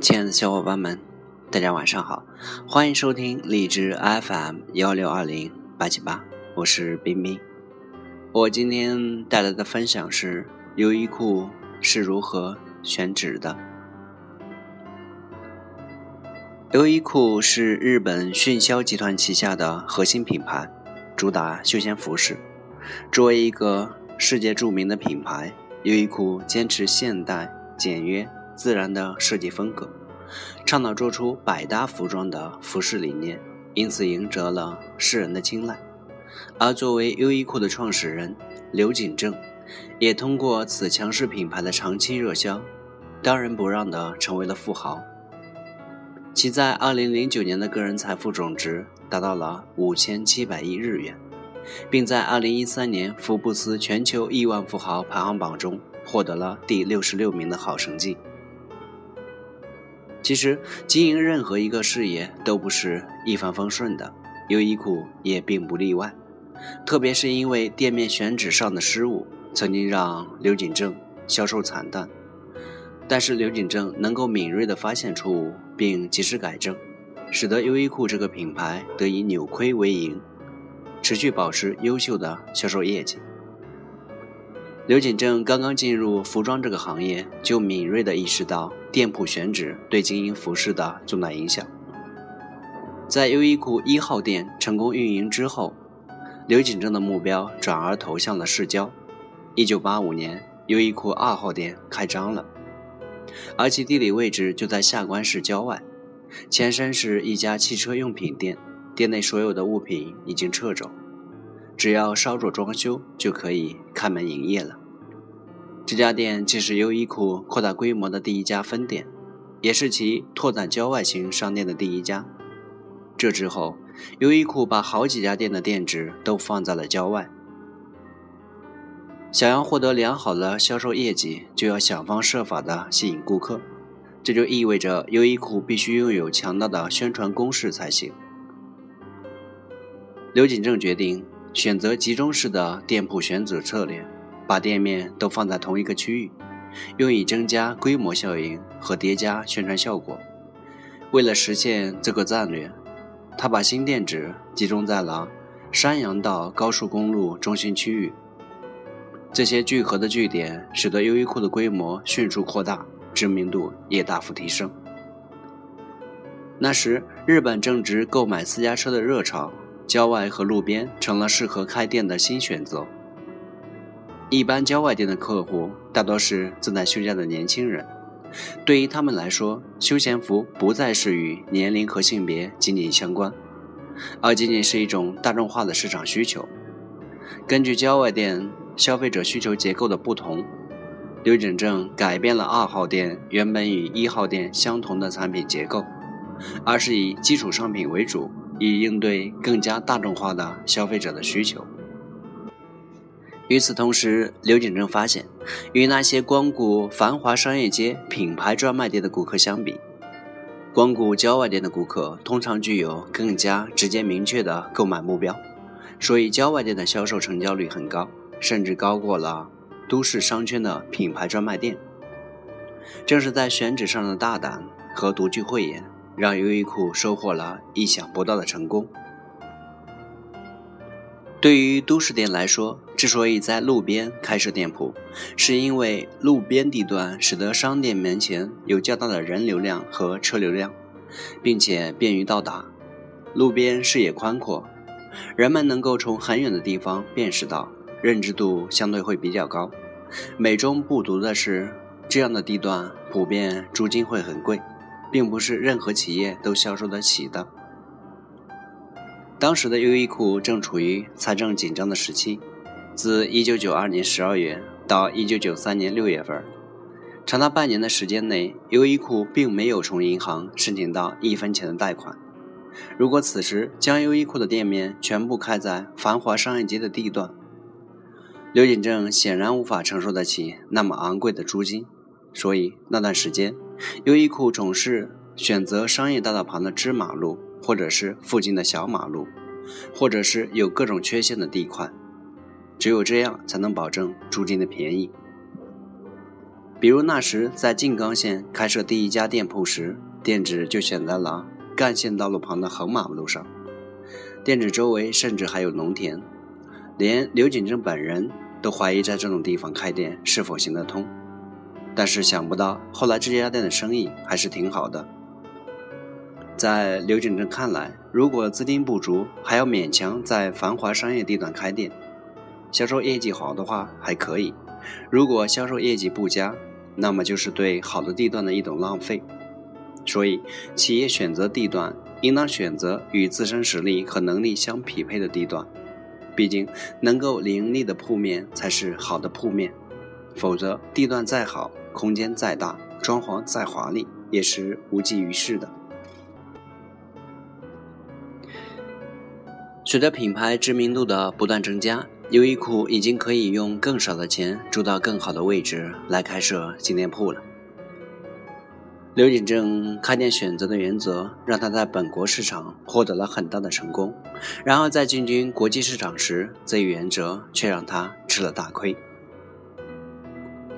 亲爱的小伙伴们，大家晚上好，欢迎收听荔枝 FM 幺六二零八七八，我是冰冰。我今天带来的分享是优衣库是如何选址的。优衣库是日本迅销集团旗下的核心品牌，主打休闲服饰。作为一个世界著名的品牌，优衣库坚持现代、简约。自然的设计风格，倡导做出百搭服装的服饰理念，因此赢得了世人的青睐。而作为优衣库的创始人刘景正，也通过此强势品牌的长期热销，当仁不让地成为了富豪。其在2009年的个人财富总值达到了5700亿日元，并在2013年福布斯全球亿万富豪排行榜中获得了第六十六名的好成绩。其实，经营任何一个事业都不是一帆风顺的，优衣库也并不例外。特别是因为店面选址上的失误，曾经让刘景正销售惨淡。但是刘景正能够敏锐地发现错误，并及时改正，使得优衣库这个品牌得以扭亏为盈，持续保持优秀的销售业绩。刘景正刚刚进入服装这个行业，就敏锐地意识到店铺选址对经营服饰的重大影响。在优衣库一号店成功运营之后，刘景正的目标转而投向了市郊。一九八五年，优衣库二号店开张了，而其地理位置就在下关市郊外，前身是一家汽车用品店，店内所有的物品已经撤走。只要稍作装修，就可以开门营业了。这家店既是优衣库扩大规模的第一家分店，也是其拓展郊外型商店的第一家。这之后，优衣库把好几家店的店址都放在了郊外。想要获得良好的销售业绩，就要想方设法的吸引顾客，这就意味着优衣库必须拥有强大的宣传攻势才行。刘景正决定。选择集中式的店铺选址策略，把店面都放在同一个区域，用以增加规模效应和叠加宣传效果。为了实现这个战略，他把新店址集中在了山阳道高速公路中心区域。这些聚合的据点使得优衣库的规模迅速扩大，知名度也大幅提升。那时，日本正值购买私家车的热潮。郊外和路边成了适合开店的新选择。一般郊外店的客户大多是正在休假的年轻人，对于他们来说，休闲服不再是与年龄和性别紧紧相关，而仅仅是一种大众化的市场需求。根据郊外店消费者需求结构的不同，刘景正改变了二号店原本与一号店相同的产品结构，而是以基础商品为主。以应对更加大众化的消费者的需求。与此同时，刘景正发现，与那些光谷繁华商业街品牌专卖店的顾客相比，光谷郊外店的顾客通常具有更加直接明确的购买目标，所以郊外店的销售成交率很高，甚至高过了都市商圈的品牌专卖店。正是在选址上的大胆和独具慧眼。让优衣库收获了意想不到的成功。对于都市店来说，之所以在路边开设店铺，是因为路边地段使得商店门前有较大的人流量和车流量，并且便于到达。路边视野宽阔，人们能够从很远的地方辨识到，认知度相对会比较高。美中不足的是，这样的地段普遍租金会很贵。并不是任何企业都销售得起的。当时的优衣库正处于财政紧张的时期，自1992年12月到1993年6月份，长达半年的时间内，优衣库并没有从银行申请到一分钱的贷款。如果此时将优衣库的店面全部开在繁华商业街的地段，刘景正显然无法承受得起那么昂贵的租金，所以那段时间。优衣库总是选择商业大道旁的支马路，或者是附近的小马路，或者是有各种缺陷的地块，只有这样才能保证租金的便宜。比如那时在静冈县开设第一家店铺时，店址就选在了干线道路旁的横马路上，店址周围甚至还有农田，连刘景正本人都怀疑在这种地方开店是否行得通。但是想不到，后来这家店的生意还是挺好的。在刘景正看来，如果资金不足，还要勉强在繁华商业地段开店，销售业绩好的话还可以；如果销售业绩不佳，那么就是对好的地段的一种浪费。所以，企业选择地段，应当选择与自身实力和能力相匹配的地段。毕竟，能够盈利的铺面才是好的铺面，否则地段再好。空间再大，装潢再华丽，也是无济于事的。随着品牌知名度的不断增加，优衣库已经可以用更少的钱住到更好的位置来开设新店铺了。刘景正开店选择的原则，让他在本国市场获得了很大的成功，然而在进军国际市场时，这一原则却让他吃了大亏。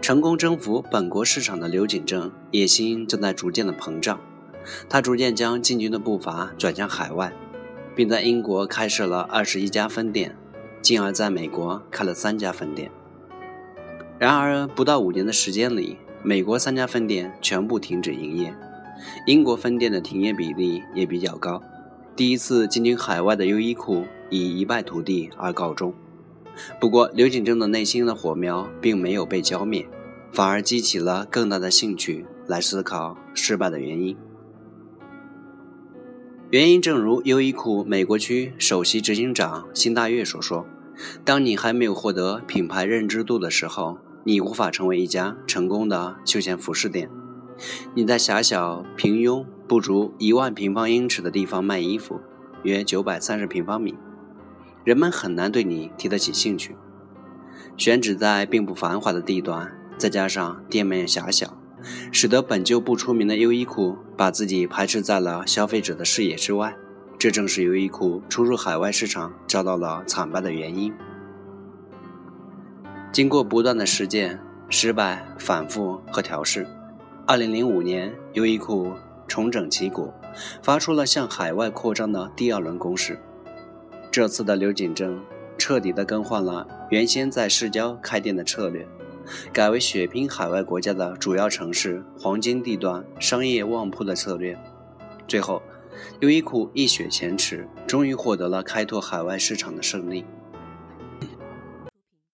成功征服本国市场的刘景正野心正在逐渐的膨胀，他逐渐将进军的步伐转向海外，并在英国开设了二十一家分店，进而在美国开了三家分店。然而，不到五年的时间里，美国三家分店全部停止营业，英国分店的停业比例也比较高。第一次进军海外的优衣库以一败涂地而告终。不过，刘景正的内心的火苗并没有被浇灭，反而激起了更大的兴趣来思考失败的原因。原因正如优衣库美国区首席执行长辛大月所说：“当你还没有获得品牌认知度的时候，你无法成为一家成功的休闲服饰店。你在狭小、平庸、不足一万平方英尺的地方卖衣服，约九百三十平方米。”人们很难对你提得起兴趣。选址在并不繁华的地段，再加上店面狭小，使得本就不出名的优衣库把自己排斥在了消费者的视野之外。这正是优衣库出入海外市场遭到了惨败的原因。经过不断的实践、失败、反复和调试，2005年，优衣库重整旗鼓，发出了向海外扩张的第二轮攻势。这次的刘景正彻底的更换了原先在市郊开店的策略，改为血拼海外国家的主要城市、黄金地段、商业旺铺的策略。最后，优衣库一雪前耻，终于获得了开拓海外市场的胜利。